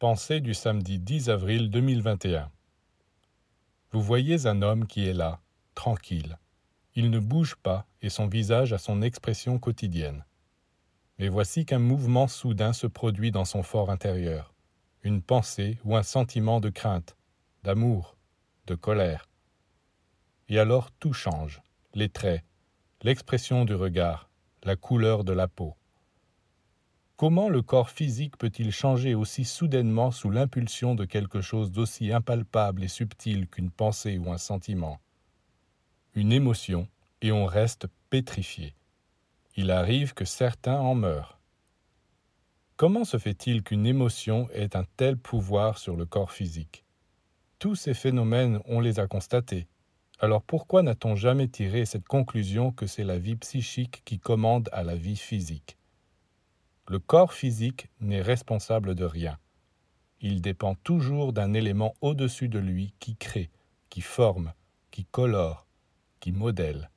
Pensée du samedi 10 avril 2021. Vous voyez un homme qui est là, tranquille. Il ne bouge pas et son visage a son expression quotidienne. Mais voici qu'un mouvement soudain se produit dans son fort intérieur, une pensée ou un sentiment de crainte, d'amour, de colère. Et alors tout change, les traits, l'expression du regard, la couleur de la peau. Comment le corps physique peut-il changer aussi soudainement sous l'impulsion de quelque chose d'aussi impalpable et subtil qu'une pensée ou un sentiment? Une émotion, et on reste pétrifié. Il arrive que certains en meurent. Comment se fait-il qu'une émotion ait un tel pouvoir sur le corps physique? Tous ces phénomènes, on les a constatés. Alors pourquoi n'a-t-on jamais tiré cette conclusion que c'est la vie psychique qui commande à la vie physique? Le corps physique n'est responsable de rien. Il dépend toujours d'un élément au-dessus de lui qui crée, qui forme, qui colore, qui modèle.